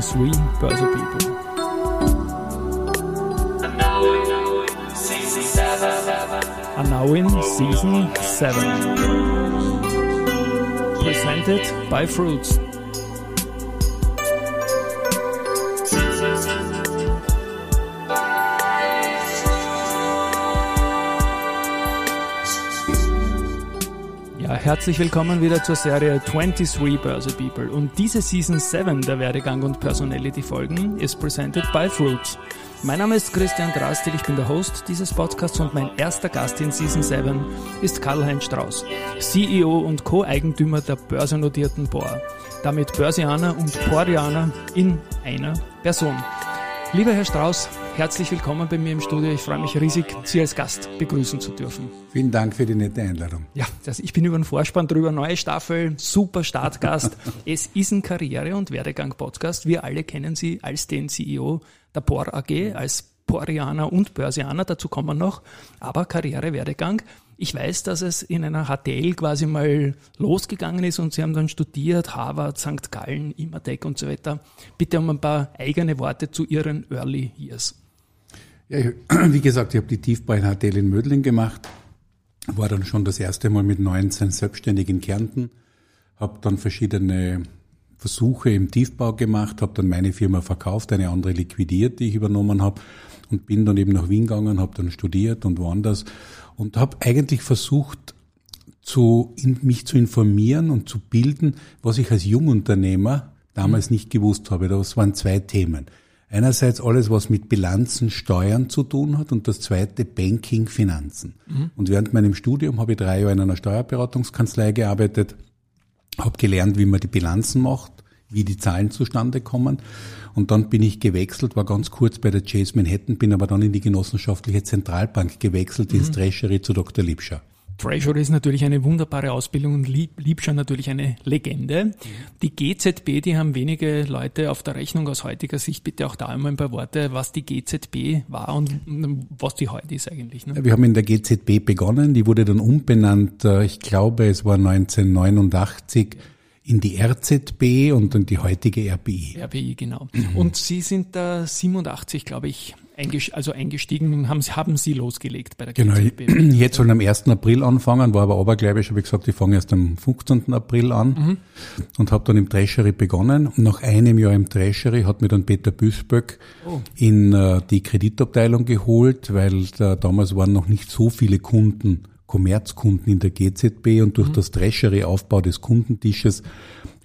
23 Börse People. And now in season 7. Presented by Fruits. Herzlich willkommen wieder zur Serie 23 Börse People. Und diese Season 7 der Werdegang und Personality Folgen ist presented by Fruits. Mein Name ist Christian Drastil, ich bin der Host dieses Podcasts und mein erster Gast in Season 7 ist Karl-Heinz Strauß, CEO und Co-Eigentümer der börsennotierten Bohr. Damit Börsianer und Porianer in einer Person. Lieber Herr Strauß, herzlich willkommen bei mir im Studio. Ich freue mich riesig, Sie als Gast begrüßen zu dürfen. Vielen Dank für die nette Einladung. Ja, also ich bin über den Vorspann drüber. Neue Staffel, super Startgast. es ist ein Karriere- und Werdegang-Podcast. Wir alle kennen Sie als den CEO der POR AG, als Porianer und Börsianer. Dazu kommen wir noch. Aber Karriere, Werdegang. Ich weiß, dass es in einer HTL quasi mal losgegangen ist und Sie haben dann studiert, Harvard, St. Gallen, Imatec und so weiter. Bitte um ein paar eigene Worte zu Ihren Early Years. Ja, ich, wie gesagt, ich habe die Tiefbau in HTL in Mödling gemacht, war dann schon das erste Mal mit 19 selbstständig in Kärnten, habe dann verschiedene Versuche im Tiefbau gemacht, habe dann meine Firma verkauft, eine andere liquidiert, die ich übernommen habe und bin dann eben nach Wien gegangen, habe dann studiert und woanders und habe eigentlich versucht, zu, in, mich zu informieren und zu bilden, was ich als Jungunternehmer damals nicht gewusst habe. Das waren zwei Themen. Einerseits alles, was mit Bilanzen, Steuern zu tun hat und das zweite Banking, Finanzen. Mhm. Und während meinem Studium habe ich drei Jahre in einer Steuerberatungskanzlei gearbeitet, habe gelernt, wie man die Bilanzen macht, wie die Zahlen zustande kommen. Und dann bin ich gewechselt, war ganz kurz bei der Chase Manhattan, bin aber dann in die genossenschaftliche Zentralbank gewechselt, mhm. ins Treasury zu Dr. Liebscher. Treasury ist natürlich eine wunderbare Ausbildung und Liebscher natürlich eine Legende. Die GZB, die haben wenige Leute auf der Rechnung aus heutiger Sicht. Bitte auch da einmal ein paar Worte, was die GZB war und was die heute ist eigentlich. Ne? Wir haben in der GZB begonnen, die wurde dann umbenannt, äh, ich glaube es war 1989 in die RZB und dann die heutige RBI. RBI, genau. Mhm. Und Sie sind da 87, glaube ich, also eingestiegen, haben, haben Sie losgelegt bei der Genau, GZB. jetzt sollen am 1. April anfangen, war aber abergläubisch, habe ich gesagt, ich fange erst am 15. April an mhm. und habe dann im Treasury begonnen. Und nach einem Jahr im Treasury hat mir dann Peter Büsböck oh. in äh, die Kreditabteilung geholt, weil da, damals waren noch nicht so viele Kunden, Kommerzkunden in der GZB und durch mhm. das Treasury-Aufbau des Kundentisches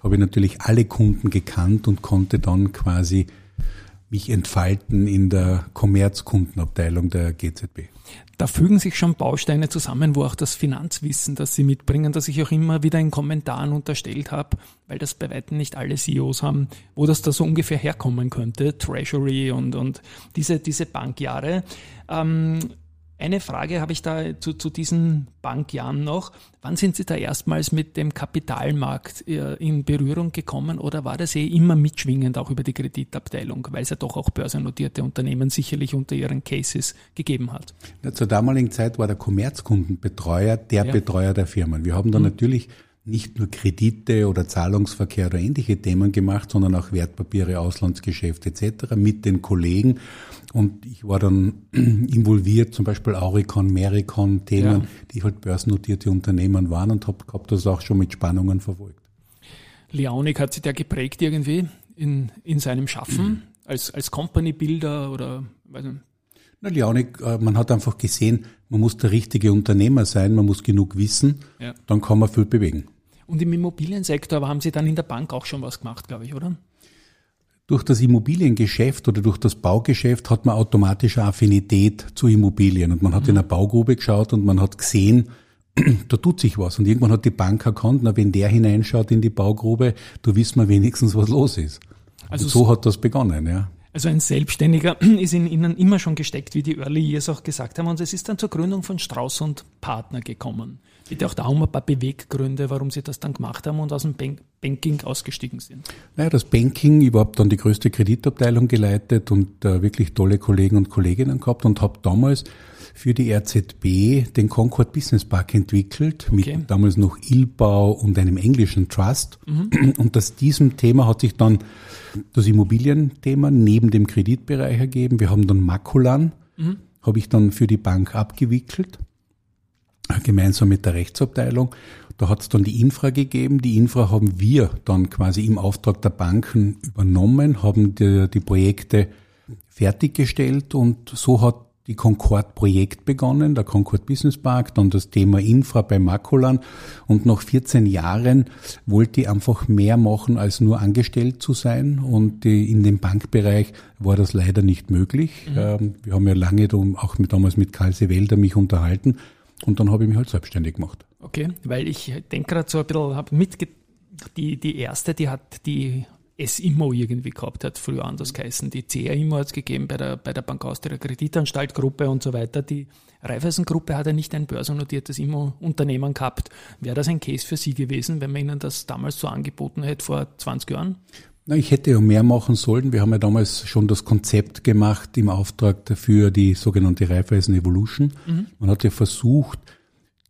habe ich natürlich alle Kunden gekannt und konnte dann quasi mich entfalten in der Kommerzkundenabteilung der GZB. Da fügen sich schon Bausteine zusammen, wo auch das Finanzwissen, das Sie mitbringen, das ich auch immer wieder in Kommentaren unterstellt habe, weil das bei weitem nicht alle CEOs haben, wo das da so ungefähr herkommen könnte, Treasury und, und diese, diese Bankjahre. Ähm, eine Frage habe ich da zu, zu diesen Bankjahren noch. Wann sind Sie da erstmals mit dem Kapitalmarkt äh, in Berührung gekommen oder war das eh immer mitschwingend auch über die Kreditabteilung, weil es ja doch auch börsennotierte Unternehmen sicherlich unter ihren Cases gegeben hat? Ja, zur damaligen Zeit war der Kommerzkundenbetreuer der ja. Betreuer der Firmen. Wir haben da mhm. natürlich nicht nur Kredite oder Zahlungsverkehr oder ähnliche Themen gemacht, sondern auch Wertpapiere, Auslandsgeschäfte etc. mit den Kollegen. Und ich war dann involviert, zum Beispiel Auricon, Mericon, Themen, ja. die halt börsennotierte Unternehmen waren und habe hab das auch schon mit Spannungen verfolgt. Leonik hat sich der geprägt irgendwie in, in seinem Schaffen mhm. als, als Company-Builder oder weiß nicht. Na, Leonik, äh, man hat einfach gesehen, man muss der richtige Unternehmer sein, man muss genug wissen, ja. dann kann man viel bewegen. Und im Immobiliensektor haben Sie dann in der Bank auch schon was gemacht, glaube ich, oder? Durch das Immobiliengeschäft oder durch das Baugeschäft hat man automatisch eine Affinität zu Immobilien. Und man hat mhm. in eine Baugrube geschaut und man hat gesehen, da tut sich was. Und irgendwann hat die Bank erkannt, na, wenn der hineinschaut in die Baugrube, da wissen wir wenigstens, was los ist. Also und so hat das begonnen, ja. Also ein Selbstständiger ist in Ihnen immer schon gesteckt, wie die Early Years auch gesagt haben. Und es ist dann zur Gründung von Strauß und Partner gekommen. Bitte auch da um ein paar Beweggründe, warum Sie das dann gemacht haben und aus dem Banking ausgestiegen sind. Naja, das Banking, ich habe dann die größte Kreditabteilung geleitet und äh, wirklich tolle Kollegen und Kolleginnen gehabt und habe damals für die RZB den Concord Business Park entwickelt, okay. mit damals noch Ilbau und einem englischen Trust. Mhm. Und aus diesem Thema hat sich dann das Immobilienthema neben dem Kreditbereich ergeben. Wir haben dann Makulan, mhm. habe ich dann für die Bank abgewickelt, gemeinsam mit der Rechtsabteilung. Da hat es dann die Infra gegeben. Die Infra haben wir dann quasi im Auftrag der Banken übernommen, haben die, die Projekte fertiggestellt und so hat die Concord Projekt begonnen, der Concord Business Park, dann das Thema Infra bei Makulan und nach 14 Jahren wollte ich einfach mehr machen, als nur angestellt zu sein und in dem Bankbereich war das leider nicht möglich. Mhm. Ähm, wir haben ja lange auch damals mit Karl Sewelder mich unterhalten und dann habe ich mich halt selbstständig gemacht. Okay, weil ich denke gerade so ein bisschen, habe mitge die, die erste, die hat die S-Immo irgendwie gehabt hat, früher anders geheißen. Die CR-Immo hat es gegeben bei der, bei der Bank Austria Kreditanstalt-Gruppe und so weiter. Die Raiffeisen-Gruppe hat ja nicht ein börsennotiertes Immo-Unternehmen gehabt. Wäre das ein Case für Sie gewesen, wenn man Ihnen das damals so angeboten hätte vor 20 Jahren? Na, ich hätte ja mehr machen sollen. Wir haben ja damals schon das Konzept gemacht im Auftrag dafür die sogenannte Raiffeisen Evolution. Mhm. Man hat ja versucht,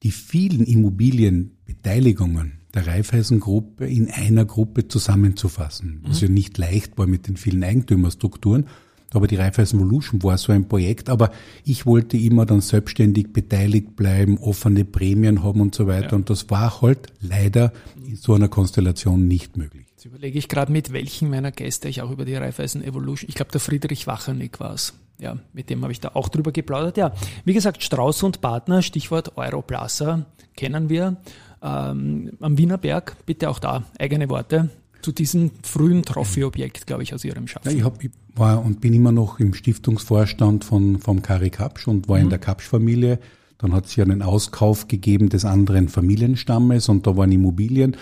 die vielen Immobilienbeteiligungen der Raiffeisen-Gruppe in einer Gruppe zusammenzufassen, was mhm. ja nicht leicht war mit den vielen Eigentümerstrukturen. Aber die Raiffeisen Evolution war so ein Projekt. Aber ich wollte immer dann selbstständig beteiligt bleiben, offene Prämien haben und so weiter. Ja. Und das war halt leider in so einer Konstellation nicht möglich. Jetzt überlege ich gerade, mit welchen meiner Gäste ich auch über die Raiffeisen Evolution, ich glaube, der Friedrich Wachernick war es. Ja, mit dem habe ich da auch drüber geplaudert. Ja, wie gesagt, Strauß und Partner, Stichwort Europlaza, kennen wir ähm, am Wienerberg. Bitte auch da eigene Worte zu diesem frühen Trophy-Objekt, glaube ich, aus Ihrem Schaffen. Ja, ich, hab, ich war und bin immer noch im Stiftungsvorstand von, vom Kari Kapsch und war mhm. in der Kapsch-Familie. Dann hat es ja einen Auskauf gegeben des anderen Familienstammes und da waren Immobilien.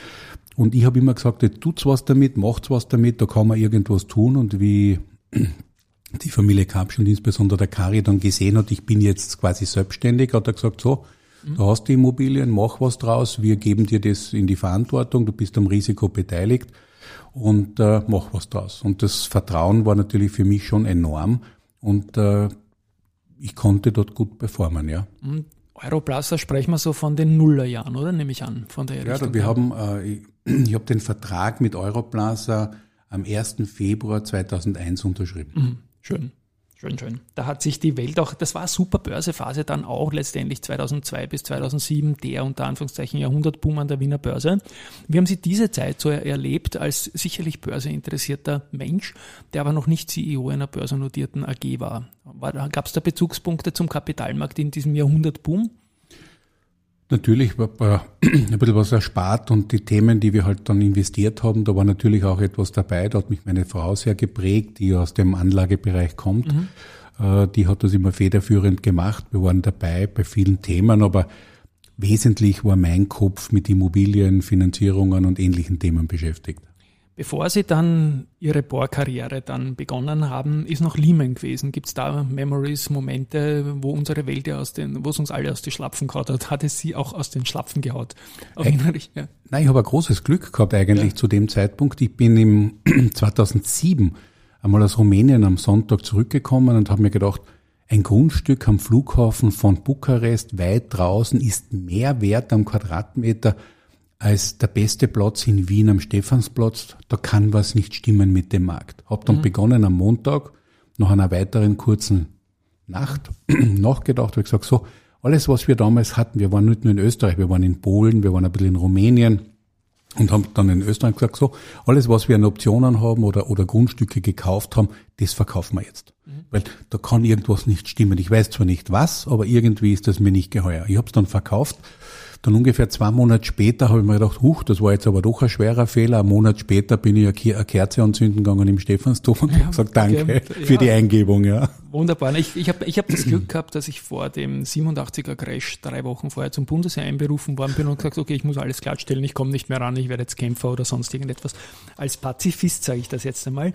Und ich habe immer gesagt, tut's was damit, macht's was damit, da kann man irgendwas tun. Und wie die Familie Kapsch und insbesondere der Kari dann gesehen hat, ich bin jetzt quasi selbstständig, hat er gesagt, so, Du hast die Immobilien, mach was draus, wir geben dir das in die Verantwortung, du bist am Risiko beteiligt und äh, mach was draus. Und das Vertrauen war natürlich für mich schon enorm und äh, ich konnte dort gut performen, ja. Und Europlaza sprechen wir so von den Nullerjahren, oder? Nehme ich an, von der Ja, Richtung wir haben, äh, ich, habe den Vertrag mit Europlaza am 1. Februar 2001 unterschrieben. Mhm, schön. Schön, schön. Da hat sich die Welt auch, das war super Börsephase dann auch letztendlich 2002 bis 2007, der unter Anführungszeichen Jahrhundertboom an der Wiener Börse. Wie haben Sie diese Zeit so erlebt als sicherlich börseinteressierter Mensch, der aber noch nicht CEO einer börsennotierten AG war? war Gab es da Bezugspunkte zum Kapitalmarkt in diesem Jahrhundertboom? Natürlich war ein bisschen was erspart und die Themen, die wir halt dann investiert haben, da war natürlich auch etwas dabei. Da hat mich meine Frau sehr geprägt, die aus dem Anlagebereich kommt. Mhm. Äh, die hat das immer federführend gemacht. Wir waren dabei bei vielen Themen, aber wesentlich war mein Kopf mit Immobilien, Finanzierungen und ähnlichen Themen beschäftigt. Bevor Sie dann Ihre Bohrkarriere dann begonnen haben, ist noch Lehman gewesen. Gibt es da Memories, Momente, wo unsere Welt ja aus den, wo es uns alle aus den Schlapfen gehaut hat? Hat es Sie auch aus den Schlapfen gehaut? Erinnere ich, ja. Nein, ich habe ein großes Glück gehabt eigentlich ja. zu dem Zeitpunkt. Ich bin im 2007 einmal aus Rumänien am Sonntag zurückgekommen und habe mir gedacht, ein Grundstück am Flughafen von Bukarest weit draußen ist mehr wert am Quadratmeter als der beste Platz in Wien am Stephansplatz, da kann was nicht stimmen mit dem Markt. Hab dann mhm. begonnen am Montag, nach einer weiteren kurzen Nacht, nachgedacht, habe gesagt, so, alles was wir damals hatten, wir waren nicht nur in Österreich, wir waren in Polen, wir waren ein bisschen in Rumänien und haben dann in Österreich gesagt, so, alles was wir an Optionen haben oder, oder Grundstücke gekauft haben, das verkaufen wir jetzt. Mhm. Weil da kann irgendwas nicht stimmen. Ich weiß zwar nicht was, aber irgendwie ist das mir nicht geheuer. Ich habe es dann verkauft dann ungefähr zwei Monate später habe ich mir gedacht, huch, das war jetzt aber doch ein schwerer Fehler. Ein Monat später bin ich eine Kerze anzünden gegangen im Stephansdom und ja, habe gesagt, danke okay. für ja. die Eingebung. Ja. Wunderbar. Ich, ich habe ich hab das Glück gehabt, dass ich vor dem 87er Crash drei Wochen vorher zum Bundesheer einberufen worden bin und gesagt, okay, ich muss alles klarstellen, ich komme nicht mehr ran, ich werde jetzt Kämpfer oder sonst irgendetwas. Als Pazifist sage ich das jetzt einmal.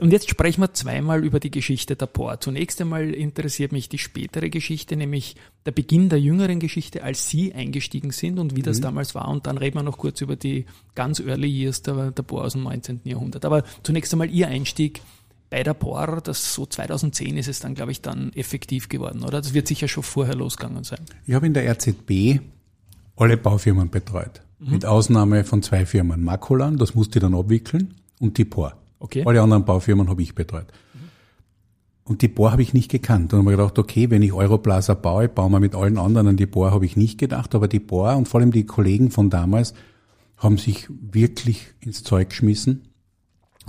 Und jetzt sprechen wir zweimal über die Geschichte der POR. Zunächst einmal interessiert mich die spätere Geschichte, nämlich der Beginn der jüngeren Geschichte, als Sie eingestiegen sind und wie das mhm. damals war. Und dann reden wir noch kurz über die ganz early years der, der Bohr aus dem 19. Jahrhundert. Aber zunächst einmal Ihr Einstieg bei der Bohr, das so 2010 ist es dann, glaube ich, dann effektiv geworden, oder? Das wird sicher schon vorher losgegangen sein. Ich habe in der RZB alle Baufirmen betreut. Mhm. Mit Ausnahme von zwei Firmen. Makolan, das musste ich dann abwickeln, und die Bohr. Okay. Alle anderen Baufirmen habe ich betreut. Und die Bohr habe ich nicht gekannt. Und habe mir gedacht, okay, wenn ich Europlaza baue, bauen wir mit allen anderen an die Bohr, habe ich nicht gedacht. Aber die Bohr und vor allem die Kollegen von damals haben sich wirklich ins Zeug geschmissen,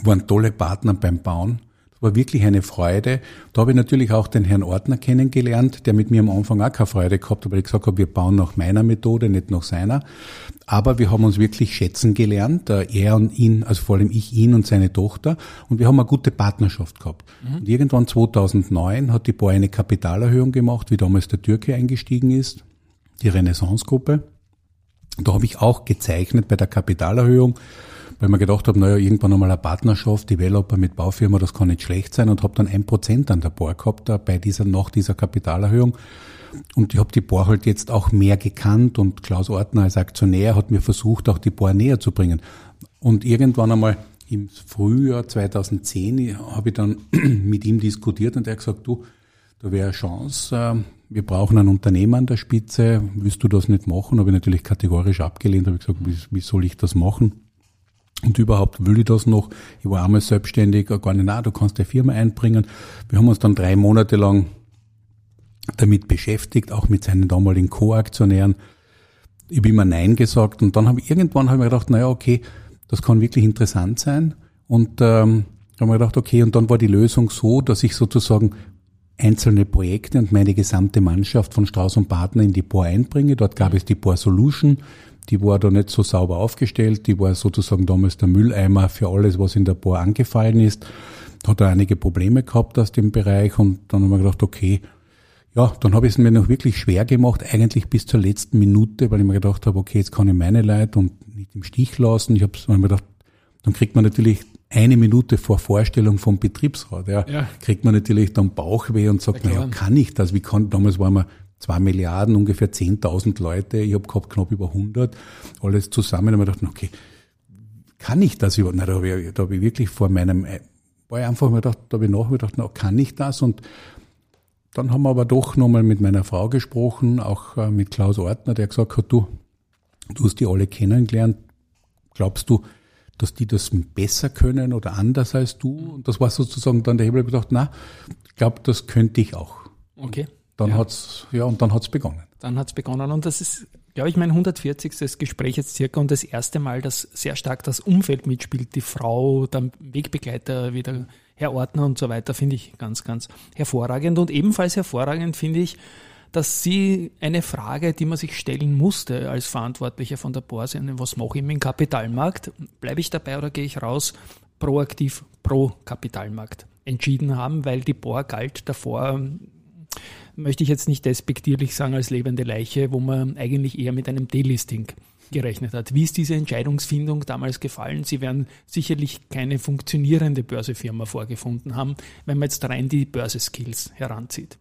waren tolle Partner beim Bauen war wirklich eine Freude. Da habe ich natürlich auch den Herrn Ordner kennengelernt, der mit mir am Anfang auch keine Freude gehabt hat, weil ich gesagt habe, wir bauen nach meiner Methode, nicht nach seiner. Aber wir haben uns wirklich schätzen gelernt, äh, er und ihn, also vor allem ich, ihn und seine Tochter. Und wir haben eine gute Partnerschaft gehabt. Mhm. Und irgendwann 2009 hat die Boy eine Kapitalerhöhung gemacht, wie damals der Türke eingestiegen ist, die Renaissance-Gruppe. Da habe ich auch gezeichnet bei der Kapitalerhöhung weil man gedacht habe, naja, irgendwann einmal eine Partnerschaft, Developer mit Baufirma, das kann nicht schlecht sein und habe dann ein Prozent an der Bohr gehabt, da bei dieser, nach dieser Kapitalerhöhung. Und ich habe die Bohr halt jetzt auch mehr gekannt und Klaus Ortner als Aktionär hat mir versucht, auch die Bohr näher zu bringen. Und irgendwann einmal im Frühjahr 2010 habe ich dann mit ihm diskutiert und er hat gesagt, du, da wäre eine Chance, ähm, wir brauchen einen Unternehmer an der Spitze, willst du das nicht machen? Habe ich natürlich kategorisch abgelehnt, habe ich gesagt, wie, wie soll ich das machen? Und überhaupt will ich das noch. Ich war einmal selbstständig, gar nicht, na, du kannst die Firma einbringen. Wir haben uns dann drei Monate lang damit beschäftigt, auch mit seinen damaligen Co-Aktionären. Ich habe immer Nein gesagt und dann habe ich irgendwann habe ich mir gedacht, naja, okay, das kann wirklich interessant sein. Und ähm, habe mir gedacht, okay, und dann war die Lösung so, dass ich sozusagen einzelne Projekte und meine gesamte Mannschaft von Strauß und Partner in die Bohr einbringe. Dort gab es die Bohr Solution, die war da nicht so sauber aufgestellt, die war sozusagen damals der Mülleimer für alles, was in der Bohr angefallen ist. Hat er einige Probleme gehabt aus dem Bereich und dann haben wir gedacht, okay, ja, dann habe ich es mir noch wirklich schwer gemacht, eigentlich bis zur letzten Minute, weil ich mir gedacht habe, okay, jetzt kann ich meine Leute und nicht im Stich lassen. Ich habe mir gedacht, dann kriegt man natürlich eine Minute vor Vorstellung vom Betriebsrat, ja, ja. kriegt man natürlich dann Bauchweh und sagt, naja, kann ich das? Wie kann, damals waren wir zwei Milliarden, ungefähr 10.000 Leute, ich habe gehabt knapp über 100, alles zusammen. Und ich dachte, okay, kann ich das überhaupt? Da habe ich, hab ich wirklich vor meinem, äh, war ich einfach mal gedacht, da habe ich nachgedacht, na, kann ich das? Und dann haben wir aber doch nochmal mit meiner Frau gesprochen, auch äh, mit Klaus Ortner, der gesagt hat, du, du hast die alle kennengelernt, glaubst du, dass die das besser können oder anders als du? Und das war sozusagen dann der Hebel, ich gedacht, na, ich glaube, das könnte ich auch. Okay. Dann ja. hat's, ja, und dann hat's begonnen. Dann hat's begonnen. Und das ist, glaube ich, mein 140. Gespräch jetzt circa und das erste Mal, dass sehr stark das Umfeld mitspielt, die Frau, der Wegbegleiter, wie der Herr Ordner und so weiter, finde ich ganz, ganz hervorragend. Und ebenfalls hervorragend finde ich, dass Sie eine Frage, die man sich stellen musste als Verantwortlicher von der Börse, was mache ich mit dem Kapitalmarkt? Bleibe ich dabei oder gehe ich raus? Proaktiv pro Kapitalmarkt entschieden haben, weil die Bohr galt davor möchte ich jetzt nicht despektierlich sagen als lebende Leiche, wo man eigentlich eher mit einem Delisting gerechnet hat. Wie ist diese Entscheidungsfindung damals gefallen? Sie werden sicherlich keine funktionierende Börsefirma vorgefunden haben, wenn man jetzt rein die Börseskills heranzieht.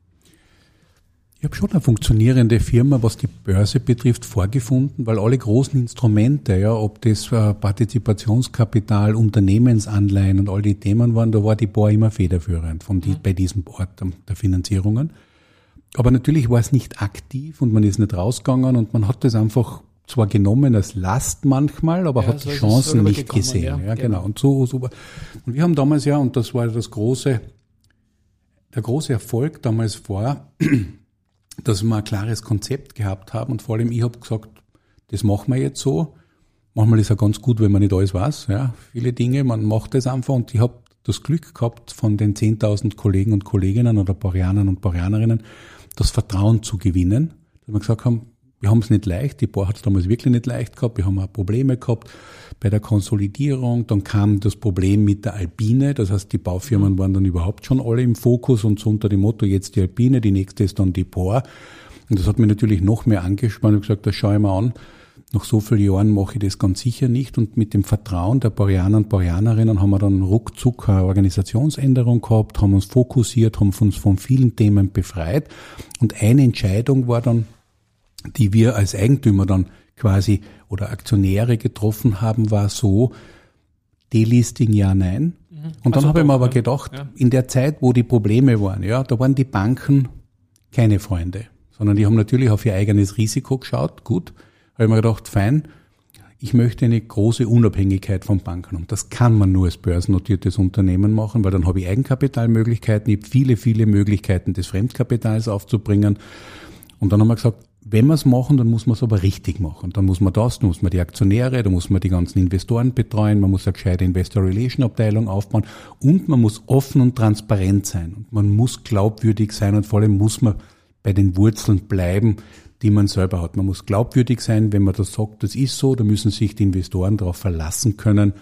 Ich habe schon eine funktionierende Firma, was die Börse betrifft, vorgefunden, weil alle großen Instrumente, ja, ob das äh, Partizipationskapital, Unternehmensanleihen und all die Themen waren, da war die Bohr immer federführend von die, mhm. bei diesem Ort der Finanzierungen. Aber natürlich war es nicht aktiv und man ist nicht rausgegangen und man hat das einfach zwar genommen als Last manchmal, aber ja, hat so die Chancen nicht gesehen. Ja, ja genau. genau. Und so, so. Und wir haben damals ja, und das war das große, der große Erfolg damals war, dass wir ein klares Konzept gehabt haben und vor allem ich habe gesagt, das machen wir jetzt so. Manchmal ist ja ganz gut, wenn man nicht alles weiß, ja, viele Dinge, man macht das einfach und ich habe das Glück gehabt von den 10.000 Kollegen und Kolleginnen oder Boreanern und Boreanerinnen, das Vertrauen zu gewinnen. Dass wir gesagt haben, wir haben es nicht leicht, die Bohr hat es damals wirklich nicht leicht gehabt, wir haben auch Probleme gehabt bei der Konsolidierung, dann kam das Problem mit der Alpine, das heißt die Baufirmen waren dann überhaupt schon alle im Fokus und so unter dem Motto, jetzt die Alpine, die nächste ist dann die Bohr. Und das hat mich natürlich noch mehr angespannt und gesagt, das schaue ich mir an, nach so vielen Jahren mache ich das ganz sicher nicht. Und mit dem Vertrauen der Boreaner und Boreanerinnen haben wir dann ruckzuck eine Organisationsänderung gehabt, haben uns fokussiert, haben uns von vielen Themen befreit. Und eine Entscheidung war dann, die wir als Eigentümer dann quasi oder Aktionäre getroffen haben, war so, Delisting ja, nein. Mhm. Und dann also habe ich mir aber gedacht, ja. in der Zeit, wo die Probleme waren, ja, da waren die Banken keine Freunde, sondern die haben natürlich auf ihr eigenes Risiko geschaut, gut, habe ich mir gedacht, fein, ich möchte eine große Unabhängigkeit von Banken haben. Das kann man nur als börsennotiertes Unternehmen machen, weil dann habe ich Eigenkapitalmöglichkeiten, ich habe viele, viele Möglichkeiten des Fremdkapitals aufzubringen. Und dann haben wir gesagt, wenn wir es machen, dann muss man es aber richtig machen. Dann muss man das, dann muss man die Aktionäre, dann muss man die ganzen Investoren betreuen, man muss eine gescheite Investor Relation Abteilung aufbauen und man muss offen und transparent sein. Und man muss glaubwürdig sein und vor allem muss man bei den Wurzeln bleiben, die man selber hat. Man muss glaubwürdig sein, wenn man das sagt, das ist so, da müssen sich die Investoren darauf verlassen können,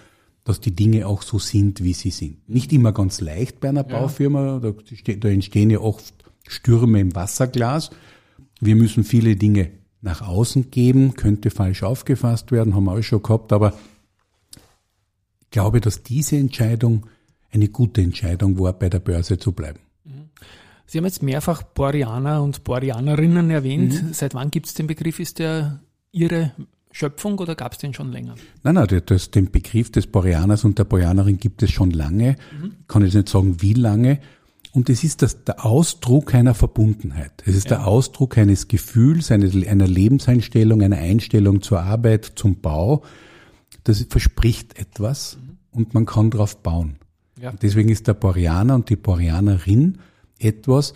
dass die Dinge auch so sind, wie sie sind. Nicht immer ganz leicht bei einer ja. Baufirma, da, da entstehen ja oft Stürme im Wasserglas. Wir müssen viele Dinge nach außen geben, könnte falsch aufgefasst werden, haben wir auch schon gehabt, aber ich glaube, dass diese Entscheidung eine gute Entscheidung war, bei der Börse zu bleiben. Sie haben jetzt mehrfach Boreaner und Boreanerinnen erwähnt. Mhm. Seit wann gibt es den Begriff? Ist der Ihre Schöpfung oder gab es den schon länger? Nein, nein, das, den Begriff des Boreaners und der Boreanerin gibt es schon lange. Mhm. Kann ich nicht sagen, wie lange. Und es ist das, der Ausdruck einer Verbundenheit. Es ist ja. der Ausdruck eines Gefühls, einer, einer Lebenseinstellung, einer Einstellung zur Arbeit, zum Bau. Das verspricht etwas mhm. und man kann darauf bauen. Ja. Deswegen ist der Boreaner und die Boreanerin etwas,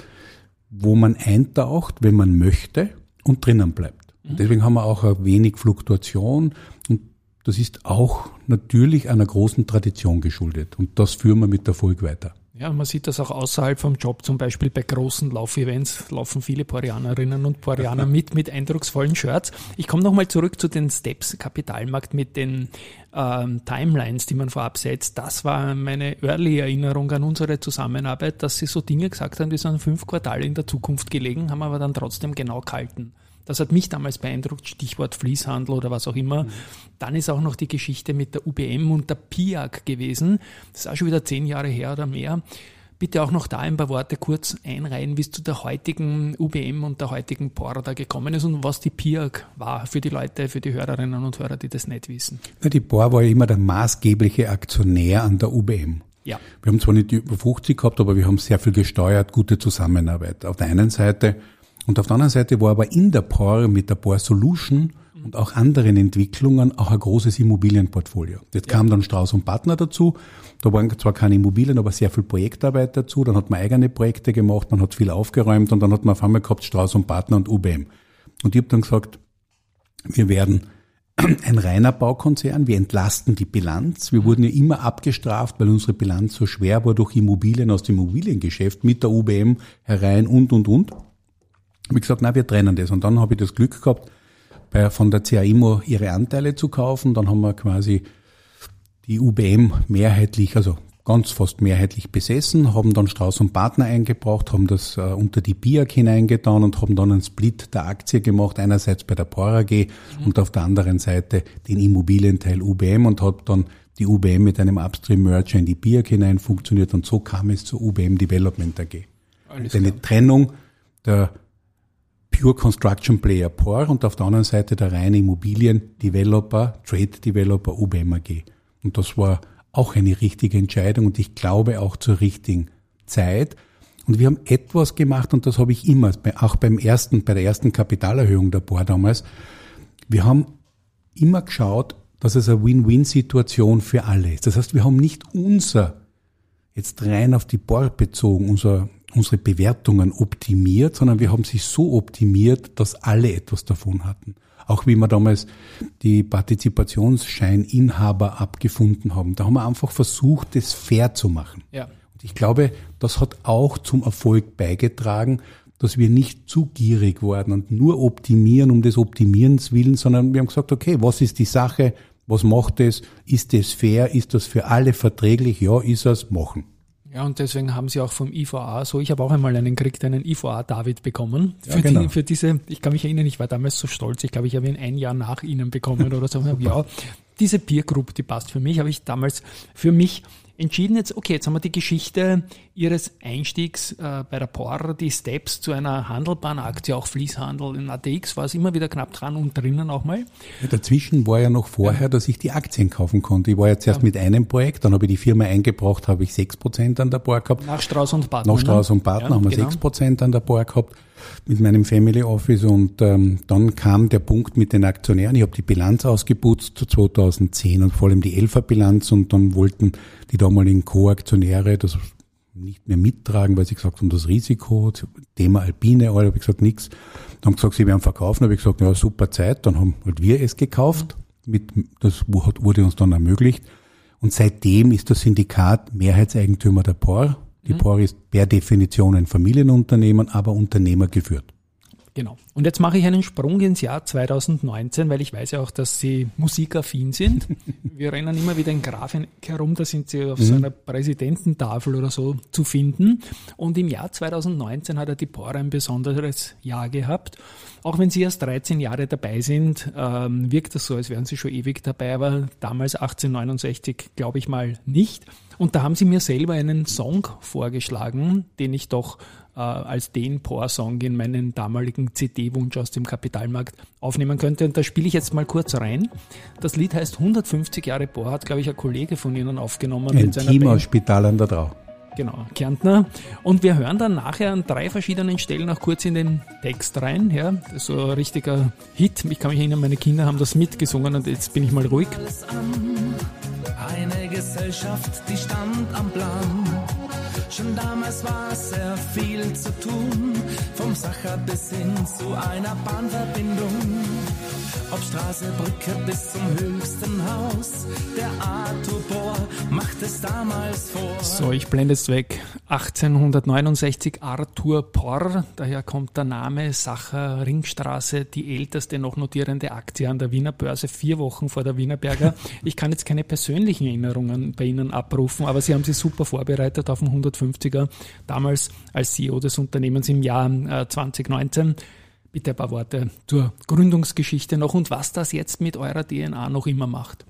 wo man eintaucht, wenn man möchte und drinnen bleibt. Mhm. Deswegen haben wir auch ein wenig Fluktuation und das ist auch natürlich einer großen Tradition geschuldet und das führen wir mit Erfolg weiter. Ja, man sieht das auch außerhalb vom Job, zum Beispiel bei großen Laufevents laufen viele Porianerinnen und Porianer mit, mit eindrucksvollen Shirts. Ich komme nochmal zurück zu den Steps Kapitalmarkt mit den ähm, Timelines, die man vorab setzt. Das war meine early Erinnerung an unsere Zusammenarbeit, dass sie so Dinge gesagt haben, die sind fünf Quartale in der Zukunft gelegen, haben aber dann trotzdem genau gehalten. Das hat mich damals beeindruckt, Stichwort Fließhandel oder was auch immer. Mhm. Dann ist auch noch die Geschichte mit der UBM und der PIAG gewesen. Das ist auch schon wieder zehn Jahre her oder mehr. Bitte auch noch da ein paar Worte kurz einreihen, wie es zu der heutigen UBM und der heutigen POR da gekommen ist und was die PIAG war für die Leute, für die Hörerinnen und Hörer, die das nicht wissen. Ja, die POR war ja immer der maßgebliche Aktionär an der UBM. Ja. Wir haben zwar nicht über 50 gehabt, aber wir haben sehr viel gesteuert, gute Zusammenarbeit. Auf der einen Seite und auf der anderen Seite war aber in der POR mit der POR Solution und auch anderen Entwicklungen auch ein großes Immobilienportfolio. Jetzt ja. kam dann Strauß und Partner dazu. Da waren zwar keine Immobilien, aber sehr viel Projektarbeit dazu. Dann hat man eigene Projekte gemacht, man hat viel aufgeräumt und dann hat man auf einmal gehabt Strauß und Partner und UBM. Und ich habe dann gesagt, wir werden ein reiner Baukonzern, wir entlasten die Bilanz. Wir wurden ja immer abgestraft, weil unsere Bilanz so schwer war durch Immobilien aus dem Immobiliengeschäft mit der UBM herein und, und, und habe ich gesagt, na, wir trennen das. Und dann habe ich das Glück gehabt, bei, von der CAIMO ihre Anteile zu kaufen. Dann haben wir quasi die UBM mehrheitlich, also ganz fast mehrheitlich besessen, haben dann Strauß und Partner eingebracht, haben das äh, unter die BIAG hineingetan und haben dann einen Split der Aktie gemacht, einerseits bei der POR AG mhm. und auf der anderen Seite den Immobilienteil UBM und hat dann die UBM mit einem Upstream-Merger in die BIAG hinein funktioniert und so kam es zur UBM Development AG. Alles Eine. Trennung der Pure Construction Player POR und auf der anderen Seite der reine Immobilien Developer, Trade Developer UBM AG. Und das war auch eine richtige Entscheidung und ich glaube auch zur richtigen Zeit. Und wir haben etwas gemacht und das habe ich immer, auch beim ersten, bei der ersten Kapitalerhöhung der POR damals. Wir haben immer geschaut, dass es eine Win-Win-Situation für alle ist. Das heißt, wir haben nicht unser, jetzt rein auf die POR bezogen, unser unsere Bewertungen optimiert, sondern wir haben sie so optimiert, dass alle etwas davon hatten. Auch wie wir damals die Partizipationsscheininhaber abgefunden haben. Da haben wir einfach versucht, das fair zu machen. Ja. Und ich glaube, das hat auch zum Erfolg beigetragen, dass wir nicht zu gierig waren und nur optimieren um des Optimierens willen, sondern wir haben gesagt, okay, was ist die Sache? Was macht es? Ist es fair? Ist das für alle verträglich? Ja, ist es? Machen. Ja, und deswegen haben sie auch vom IVA so, ich habe auch einmal einen gekriegt, einen IVA David bekommen. Für, ja, genau. die, für diese, ich kann mich erinnern, ich war damals so stolz, ich glaube, ich habe ihn ein Jahr nach ihnen bekommen oder so. ja, diese Peer Group, die passt für mich, habe ich damals für mich entschieden jetzt, okay, jetzt haben wir die Geschichte Ihres Einstiegs äh, bei der POR, die Steps zu einer handelbaren Aktie, auch Fließhandel in ATX, war es immer wieder knapp dran und drinnen auch mal. Ja, dazwischen war ja noch vorher, ja. dass ich die Aktien kaufen konnte. Ich war jetzt erst ja. mit einem Projekt, dann habe ich die Firma eingebracht, habe ich sechs Prozent an der POR gehabt. Nach Strauß und Partner. Nach Strauß und Partner haben wir genau. sechs Prozent an der POR gehabt. Mit meinem Family Office und ähm, dann kam der Punkt mit den Aktionären. Ich habe die Bilanz ausgeputzt 2010 und vor allem die Elfer-Bilanz und dann wollten die damaligen Co-Aktionäre das nicht mehr mittragen, weil sie gesagt haben, das Risiko, Thema Alpine, alle habe ich gesagt, nichts. Dann haben gesagt, sie werden verkaufen, habe ich gesagt, ja, super Zeit, dann haben halt wir es gekauft, mit, das wurde uns dann ermöglicht. Und seitdem ist das Syndikat Mehrheitseigentümer der POR. Die mhm. POR ist per Definition ein Familienunternehmen, aber Unternehmer geführt. Genau. Und jetzt mache ich einen Sprung ins Jahr 2019, weil ich weiß ja auch, dass Sie musikaffin sind. Wir rennen immer wieder in Grafik herum, da sind Sie auf mhm. so einer Präsidententafel oder so zu finden. Und im Jahr 2019 hat er die POR ein besonderes Jahr gehabt. Auch wenn Sie erst 13 Jahre dabei sind, ähm, wirkt das so, als wären Sie schon ewig dabei, aber damals 1869 glaube ich mal nicht. Und da haben Sie mir selber einen Song vorgeschlagen, den ich doch äh, als den Poor-Song in meinen damaligen CD-Wunsch aus dem Kapitalmarkt aufnehmen könnte. Und da spiele ich jetzt mal kurz rein. Das Lied heißt 150 Jahre Poor, hat, glaube ich, ein Kollege von Ihnen aufgenommen. Ein mit seiner Team aus Spital an der Drau. Genau, Kärntner. Und wir hören dann nachher an drei verschiedenen Stellen auch kurz in den Text rein. Ja, so ein richtiger Hit. Ich kann mich erinnern, meine Kinder haben das mitgesungen und jetzt bin ich mal ruhig. Eine Gesellschaft, die stand am Plan Schon damals war sehr viel zu tun, vom Sacher bis hin zu einer Bahnverbindung. Ob Straße, Brücke bis zum höchsten Haus, der Arthur Bohr macht es damals vor. So, ich blende es weg. 1869 Arthur Porr, daher kommt der Name Sacher Ringstraße, die älteste noch notierende Aktie an der Wiener Börse, vier Wochen vor der Wienerberger. Ich kann jetzt keine persönlichen Erinnerungen bei Ihnen abrufen, aber Sie haben sich super vorbereitet auf den 150 50er, damals als CEO des Unternehmens im Jahr 2019. Äh, Bitte ein paar Worte zur Gründungsgeschichte noch und was das jetzt mit eurer DNA noch immer macht.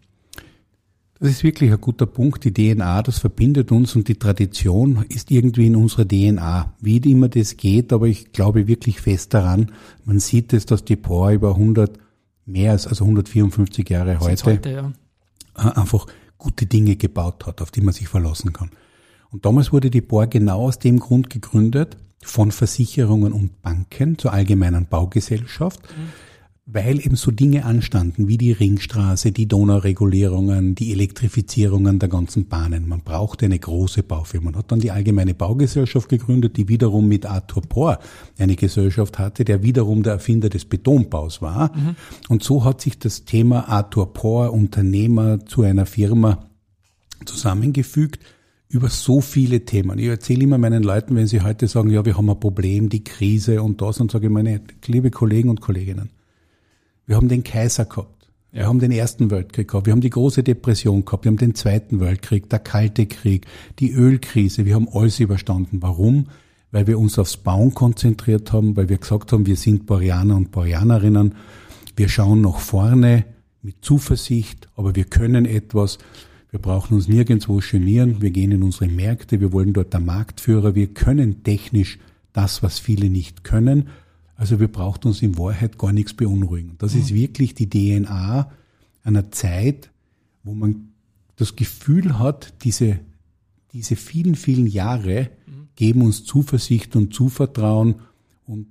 Das ist wirklich ein guter Punkt. Die DNA, das verbindet uns und die Tradition ist irgendwie in unserer DNA. Wie immer das geht, aber ich glaube wirklich fest daran. Man sieht es, dass die POR über 100, mehr als also 154 Jahre heute, heute ja. einfach gute Dinge gebaut hat, auf die man sich verlassen kann. Und damals wurde die BOR genau aus dem Grund gegründet, von Versicherungen und Banken zur allgemeinen Baugesellschaft, mhm. weil eben so Dinge anstanden wie die Ringstraße, die Donauregulierungen, die Elektrifizierungen der ganzen Bahnen. Man brauchte eine große Baufirma. Man hat dann die allgemeine Baugesellschaft gegründet, die wiederum mit Arthur Pohr eine Gesellschaft hatte, der wiederum der Erfinder des Betonbaus war. Mhm. Und so hat sich das Thema Arthur Pohr, Unternehmer, zu einer Firma zusammengefügt, über so viele Themen. Ich erzähle immer meinen Leuten, wenn sie heute sagen, ja, wir haben ein Problem, die Krise und das, und sage ich meine, liebe Kollegen und Kolleginnen, wir haben den Kaiser gehabt. Wir haben den Ersten Weltkrieg gehabt, wir haben die große Depression gehabt, wir haben den Zweiten Weltkrieg, der Kalte Krieg, die Ölkrise, wir haben alles überstanden. Warum? Weil wir uns aufs Bauen konzentriert haben, weil wir gesagt haben, wir sind Boreaner und Boreanerinnen, wir schauen nach vorne mit Zuversicht, aber wir können etwas. Wir brauchen uns nirgendwo genieren. Wir gehen in unsere Märkte. Wir wollen dort der Marktführer. Wir können technisch das, was viele nicht können. Also wir brauchen uns in Wahrheit gar nichts beunruhigen. Das mhm. ist wirklich die DNA einer Zeit, wo man das Gefühl hat, diese, diese vielen, vielen Jahre mhm. geben uns Zuversicht und Zuvertrauen. Und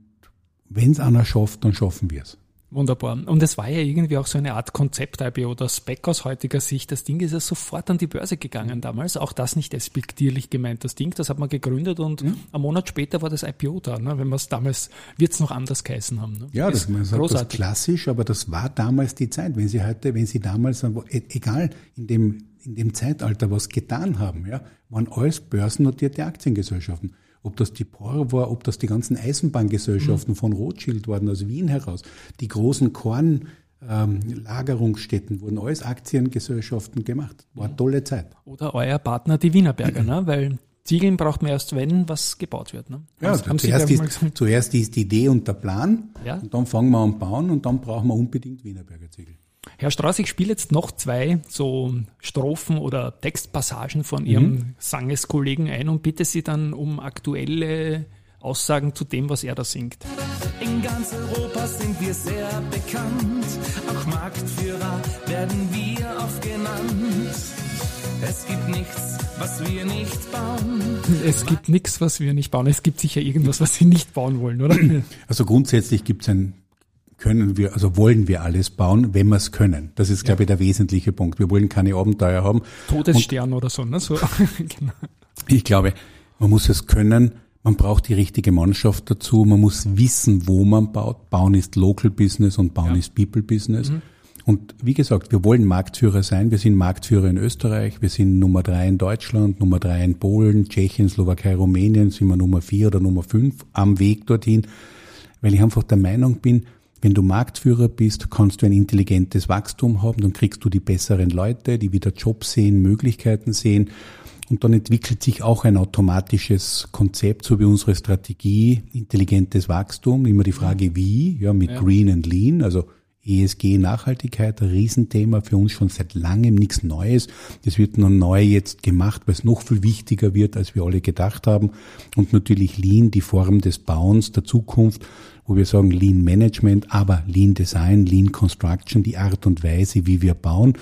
wenn es einer schafft, dann schaffen wir es. Wunderbar. Und es war ja irgendwie auch so eine Art Konzept-IPO, das Spec aus heutiger Sicht. Das Ding ist ja sofort an die Börse gegangen damals. Auch das nicht despektierlich gemeint. Das Ding, das hat man gegründet und mhm. einen Monat später war das IPO da. Ne? Wenn man es damals, wird es noch anders geheißen haben. Ne? Ja, das, man sagt großartig. das klassisch, aber das war damals die Zeit. Wenn Sie heute, wenn Sie damals, e, egal in dem, in dem Zeitalter was getan haben, ja, waren alles börsennotierte Aktiengesellschaften ob das die POR war, ob das die ganzen Eisenbahngesellschaften mhm. von Rothschild waren, aus Wien heraus, die großen Kornlagerungsstätten, ähm, wurden alles Aktiengesellschaften gemacht. War eine tolle Zeit. Oder euer Partner, die Wienerberger, ne? weil Ziegeln braucht man erst, wenn was gebaut wird. Ne? Ja, zuerst, ist, zuerst ist die Idee und der Plan ja. und dann fangen wir an bauen und dann brauchen wir unbedingt Wienerberger Ziegel. Herr Strauß, ich spiele jetzt noch zwei so Strophen oder Textpassagen von Ihrem mhm. Sangeskollegen ein und bitte Sie dann um aktuelle Aussagen zu dem, was er da singt. In ganz Europa sind wir sehr bekannt, auch Marktführer werden wir oft genannt. Es gibt nichts, was wir nicht bauen. Es gibt nichts, was wir nicht bauen. Es gibt sicher irgendwas, was Sie nicht bauen wollen, oder? Also grundsätzlich gibt es ein können wir, also wollen wir alles bauen, wenn wir es können. Das ist, glaube ich, der wesentliche Punkt. Wir wollen keine Abenteuer haben. Todesstern Und oder so, ne? So, genau. Ich glaube, man muss es können, man braucht die richtige Mannschaft dazu, man muss wissen, wo man baut. Bauen ist Local Business und Bauen ja. ist People Business. Mhm. Und wie gesagt, wir wollen Marktführer sein. Wir sind Marktführer in Österreich, wir sind Nummer drei in Deutschland, Nummer drei in Polen, Tschechien, Slowakei, Rumänien sind wir Nummer vier oder Nummer fünf am Weg dorthin, weil ich einfach der Meinung bin, wenn du Marktführer bist, kannst du ein intelligentes Wachstum haben, dann kriegst du die besseren Leute, die wieder Jobs sehen, Möglichkeiten sehen. Und dann entwickelt sich auch ein automatisches Konzept, so wie unsere Strategie, intelligentes Wachstum. Immer die Frage, wie, ja, mit ja. Green and Lean, also ESG, Nachhaltigkeit, Riesenthema für uns schon seit langem, nichts Neues. Das wird noch neu jetzt gemacht, weil es noch viel wichtiger wird, als wir alle gedacht haben. Und natürlich Lean, die Form des Bauens der Zukunft, wo wir sagen Lean Management, aber Lean Design, Lean Construction, die Art und Weise, wie wir bauen.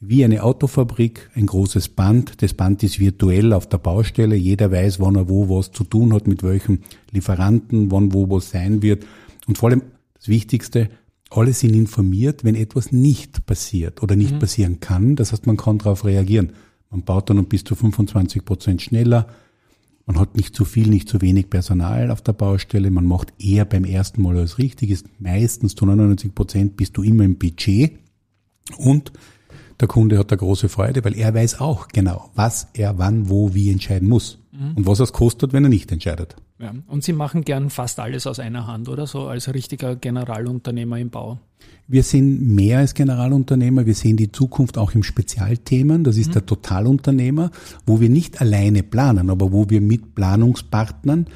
Wie eine Autofabrik, ein großes Band. Das Band ist virtuell auf der Baustelle. Jeder weiß, wann er wo was zu tun hat, mit welchem Lieferanten, wann wo was sein wird. Und vor allem das Wichtigste, alle sind informiert, wenn etwas nicht passiert oder nicht mhm. passieren kann. Das heißt, man kann darauf reagieren. Man baut dann um bis zu 25 Prozent schneller. Man hat nicht zu viel, nicht zu wenig Personal auf der Baustelle. Man macht eher beim ersten Mal als richtig ist. Meistens zu 99 Prozent bist du immer im Budget. Und der Kunde hat da große Freude, weil er weiß auch genau, was er wann, wo, wie entscheiden muss. Mhm. Und was es kostet, wenn er nicht entscheidet. Ja. Und Sie machen gern fast alles aus einer Hand, oder so, als richtiger Generalunternehmer im Bau? Wir sind mehr als Generalunternehmer. Wir sehen die Zukunft auch im Spezialthemen. Das ist mhm. der Totalunternehmer, wo wir nicht alleine planen, aber wo wir mit Planungspartnern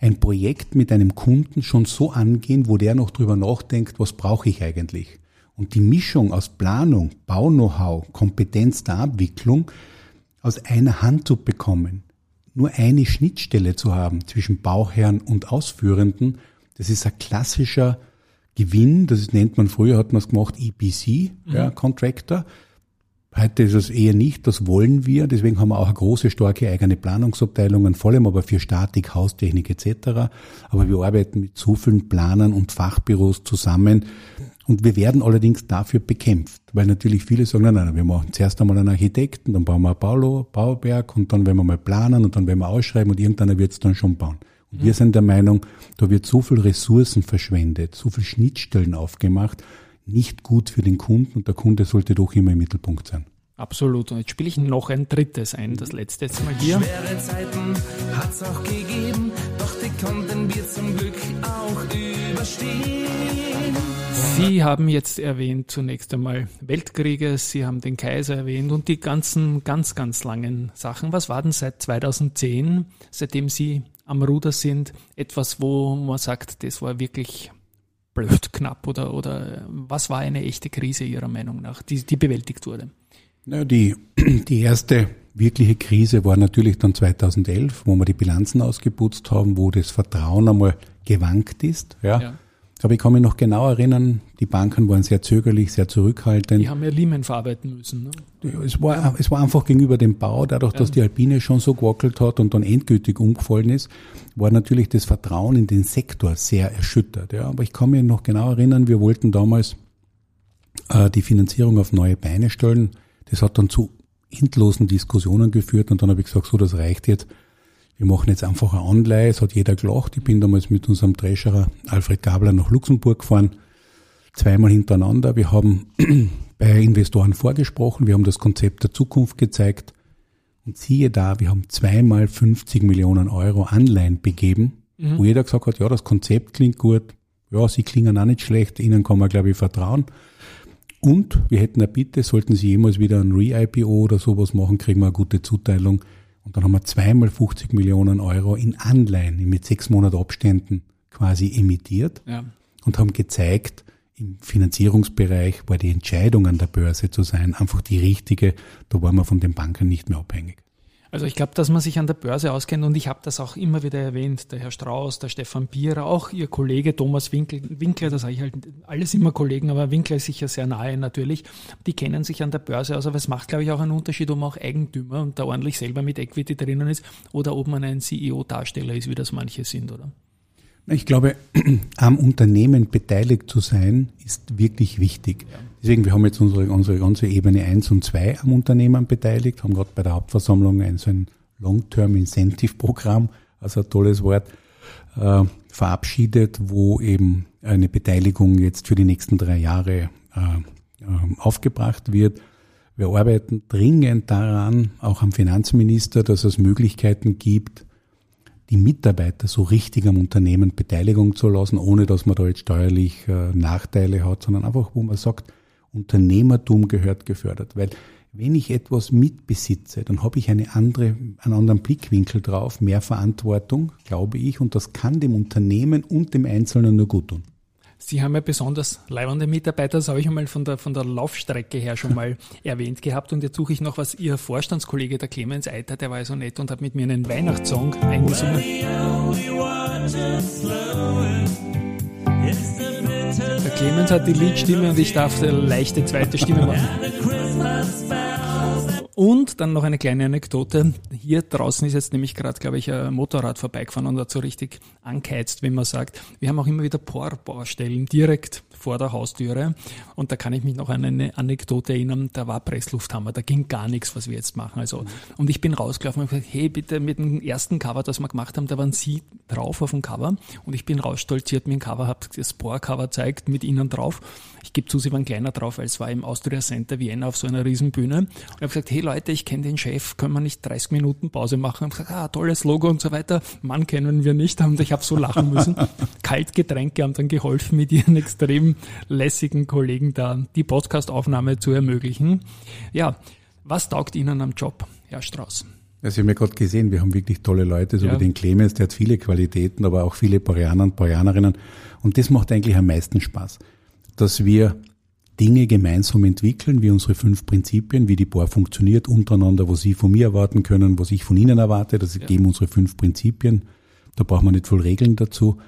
ein Projekt mit einem Kunden schon so angehen, wo der noch drüber nachdenkt, was brauche ich eigentlich? Und die Mischung aus Planung, Bau-Know-how, Kompetenz der Abwicklung aus einer Hand zu bekommen, nur eine Schnittstelle zu haben zwischen Bauherren und Ausführenden, das ist ein klassischer Gewinn, das nennt man früher, hat man es gemacht, EPC, mhm. ja, Contractor. Heute ist es eher nicht, das wollen wir. Deswegen haben wir auch eine große, starke eigene Planungsabteilungen, vor allem aber für Statik, Haustechnik etc. Aber wir arbeiten mit so vielen Planern und Fachbüros zusammen. Und wir werden allerdings dafür bekämpft, weil natürlich viele sagen, nein, nein, wir machen zuerst einmal einen Architekten, dann bauen wir ein Baulo, Bauwerk und dann werden wir mal planen und dann werden wir ausschreiben und irgendeiner wird es dann schon bauen. Und mhm. wir sind der Meinung, da wird so viel Ressourcen verschwendet, so viel Schnittstellen aufgemacht, nicht gut für den Kunden und der Kunde sollte doch immer im Mittelpunkt sein. Absolut. Und jetzt spiele ich noch ein drittes ein, das letzte jetzt mal hier. Schwere Zeiten hat's auch gegeben, doch die konnten wir zum Glück auch überstehen. Sie haben jetzt erwähnt zunächst einmal Weltkriege, Sie haben den Kaiser erwähnt und die ganzen ganz, ganz langen Sachen. Was war denn seit 2010, seitdem Sie am Ruder sind, etwas, wo man sagt, das war wirklich blöd knapp oder, oder was war eine echte Krise Ihrer Meinung nach, die, die bewältigt wurde? Na, die, die erste wirkliche Krise war natürlich dann 2011, wo wir die Bilanzen ausgeputzt haben, wo das Vertrauen einmal gewankt ist. Ja. ja. Aber ich kann mich noch genau erinnern, die Banken waren sehr zögerlich, sehr zurückhaltend. Die haben ja Lehman verarbeiten müssen. Ne? Es, war, ja. es war einfach gegenüber dem Bau, dadurch, ja. dass die Alpine schon so gewackelt hat und dann endgültig umgefallen ist, war natürlich das Vertrauen in den Sektor sehr erschüttert. Ja. Aber ich kann mich noch genau erinnern, wir wollten damals äh, die Finanzierung auf neue Beine stellen. Das hat dann zu endlosen Diskussionen geführt und dann habe ich gesagt, so, das reicht jetzt wir machen jetzt einfach eine Anleihe, es hat jeder gelacht. Ich bin damals mit unserem Treasurer Alfred Gabler nach Luxemburg gefahren, zweimal hintereinander. Wir haben bei Investoren vorgesprochen, wir haben das Konzept der Zukunft gezeigt und siehe da, wir haben zweimal 50 Millionen Euro Anleihen begeben, mhm. wo jeder gesagt hat, ja, das Konzept klingt gut, ja, sie klingen auch nicht schlecht, ihnen kann man, glaube ich, vertrauen. Und wir hätten eine Bitte, sollten Sie jemals wieder ein Re-IPO oder sowas machen, kriegen wir eine gute Zuteilung. Und dann haben wir zweimal 50 Millionen Euro in Anleihen mit sechs Monat Abständen quasi emittiert ja. und haben gezeigt, im Finanzierungsbereich war die Entscheidung an der Börse zu sein einfach die richtige. Da waren wir von den Banken nicht mehr abhängig. Also ich glaube, dass man sich an der Börse auskennt und ich habe das auch immer wieder erwähnt, der Herr Strauß, der Stefan Bierer, auch Ihr Kollege Thomas Winkler, Winkler, das sage ich halt alles immer Kollegen, aber Winkler ist sicher sehr nahe natürlich, die kennen sich an der Börse aus, aber es macht, glaube ich, auch einen Unterschied, ob man auch Eigentümer und da ordentlich selber mit Equity drinnen ist oder ob man ein CEO-Darsteller ist, wie das manche sind, oder? Ich glaube, am Unternehmen beteiligt zu sein, ist wirklich wichtig. Deswegen, wir haben jetzt unsere, unsere ganze Ebene 1 und 2 am Unternehmen beteiligt, haben gerade bei der Hauptversammlung ein so ein Long-Term Incentive Programm, also ein tolles Wort, äh, verabschiedet, wo eben eine Beteiligung jetzt für die nächsten drei Jahre äh, äh, aufgebracht wird. Wir arbeiten dringend daran, auch am Finanzminister, dass es Möglichkeiten gibt, die Mitarbeiter so richtig am Unternehmen Beteiligung zu lassen, ohne dass man da jetzt steuerlich äh, Nachteile hat, sondern einfach, wo man sagt, Unternehmertum gehört gefördert. Weil wenn ich etwas mitbesitze, dann habe ich eine andere, einen anderen Blickwinkel drauf, mehr Verantwortung, glaube ich, und das kann dem Unternehmen und dem Einzelnen nur gut tun. Sie haben ja besonders leibende Mitarbeiter, das habe ich einmal von der, von der Laufstrecke her schon mal erwähnt gehabt. Und jetzt suche ich noch was. Ihr Vorstandskollege, der Clemens Eiter, der war so nett und hat mit mir einen Weihnachtssong eingesungen. Clemens hat die Liedstimme und ich darf eine leichte zweite Stimme machen. Und dann noch eine kleine Anekdote. Hier draußen ist jetzt nämlich gerade, glaube ich, ein Motorrad vorbeigefahren und hat so richtig angeheizt, wie man sagt. Wir haben auch immer wieder Bohrbaustellen direkt vor der Haustüre. Und da kann ich mich noch an eine Anekdote erinnern, da war Presslufthammer, da ging gar nichts, was wir jetzt machen. Also, und ich bin rausgelaufen und gesagt, hey, bitte mit dem ersten Cover, das wir gemacht haben, da waren Sie drauf auf dem Cover. Und ich bin rausstolziert mit dem Cover, habe das Bohrcover zeigt mit Ihnen drauf. Ich gebe zu, Sie waren kleiner drauf, als war im Austria Center Vienna auf so einer Riesenbühne. Und ich habe gesagt, hey Leute, ich kenne den Chef, können wir nicht 30 Minuten Pause machen? Und gesagt, ah, tolles Logo und so weiter. Mann kennen wir nicht. Und ich habe so lachen müssen. Kaltgetränke haben dann geholfen, mit ihren lässigen Kollegen da die Podcastaufnahme zu ermöglichen. Ja, was taugt Ihnen am Job, Herr Strauß? Also Sie haben ja gerade gesehen, wir haben wirklich tolle Leute, so ja. wie den Clemens, der hat viele Qualitäten, aber auch viele Parianer und Parianerinnen. Und das macht eigentlich am meisten Spaß, dass wir Dinge gemeinsam entwickeln, wie unsere fünf Prinzipien, wie die Bohr funktioniert untereinander, was Sie von mir erwarten können, was ich von Ihnen erwarte. Das ja. geben unsere fünf Prinzipien. Da braucht man nicht viel Regeln dazu.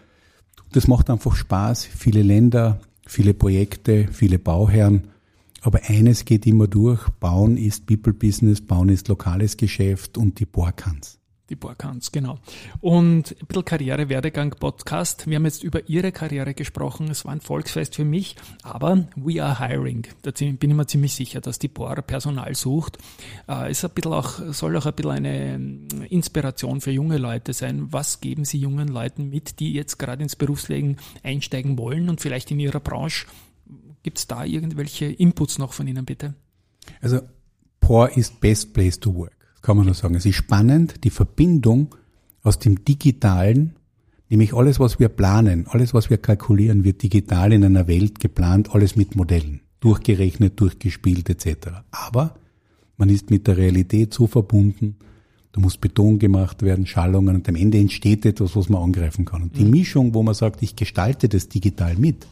Das macht einfach Spaß. Viele Länder, viele Projekte, viele Bauherren. Aber eines geht immer durch. Bauen ist People Business, Bauen ist lokales Geschäft und die Bohr kann's. Die Borkans, genau. Und ein bisschen Karriere-Werdegang-Podcast. Wir haben jetzt über Ihre Karriere gesprochen. Es war ein Volksfest für mich, aber we are hiring. Da bin ich mir ziemlich sicher, dass die Bohr Personal sucht. Äh, auch, soll auch ein bisschen eine ähm, Inspiration für junge Leute sein. Was geben Sie jungen Leuten mit, die jetzt gerade ins Berufsleben einsteigen wollen und vielleicht in ihrer Branche? Gibt es da irgendwelche Inputs noch von Ihnen, bitte? Also, Bohr ist best place to work kann man nur sagen. Es ist spannend, die Verbindung aus dem Digitalen, nämlich alles, was wir planen, alles, was wir kalkulieren, wird digital in einer Welt geplant, alles mit Modellen, durchgerechnet, durchgespielt etc. Aber man ist mit der Realität so verbunden, da muss Beton gemacht werden, Schallungen und am Ende entsteht etwas, was man angreifen kann. Und die mhm. Mischung, wo man sagt, ich gestalte das digital mit,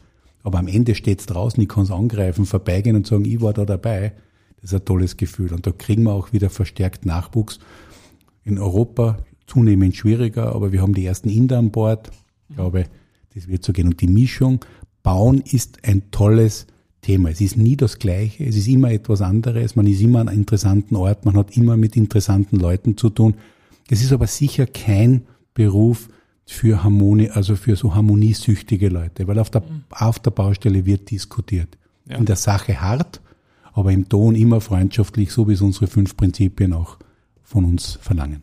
aber am Ende steht es draußen, ich kann es angreifen, vorbeigehen und sagen, ich war da dabei, das ist ein tolles Gefühl. Und da kriegen wir auch wieder verstärkt Nachwuchs. In Europa zunehmend schwieriger, aber wir haben die ersten Inder an Bord. Ich glaube, das wird so gehen. Und die Mischung, Bauen ist ein tolles Thema. Es ist nie das Gleiche, es ist immer etwas anderes, man ist immer an einem interessanten Ort, man hat immer mit interessanten Leuten zu tun. Es ist aber sicher kein Beruf für Harmonie, also für so harmoniesüchtige Leute, weil auf der, auf der Baustelle wird diskutiert. Ja. In der Sache hart, aber im Ton immer freundschaftlich, so wie es unsere fünf Prinzipien auch von uns verlangen.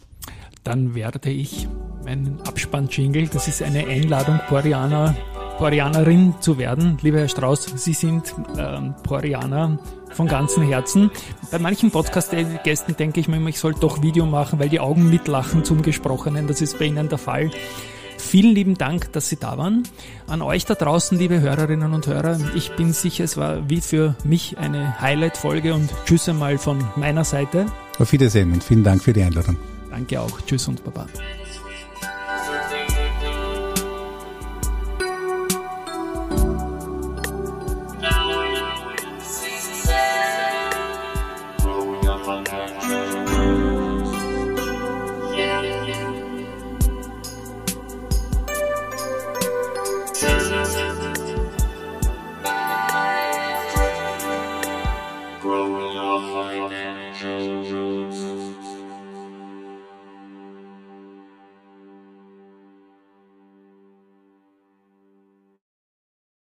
Dann werde ich meinen Abspann-Jingle, das ist eine Einladung, Porianer, Porianerin zu werden. Lieber Herr Strauß, Sie sind ähm, Porianer von ganzem Herzen. Bei manchen Podcast-Gästen denke ich mir immer, ich soll doch Video machen, weil die Augen mitlachen zum Gesprochenen. Das ist bei Ihnen der Fall. Vielen lieben Dank, dass Sie da waren. An euch da draußen, liebe Hörerinnen und Hörer. Ich bin sicher, es war wie für mich eine Highlight-Folge und Tschüss einmal von meiner Seite. Auf Wiedersehen und vielen Dank für die Einladung. Danke auch. Tschüss und Baba.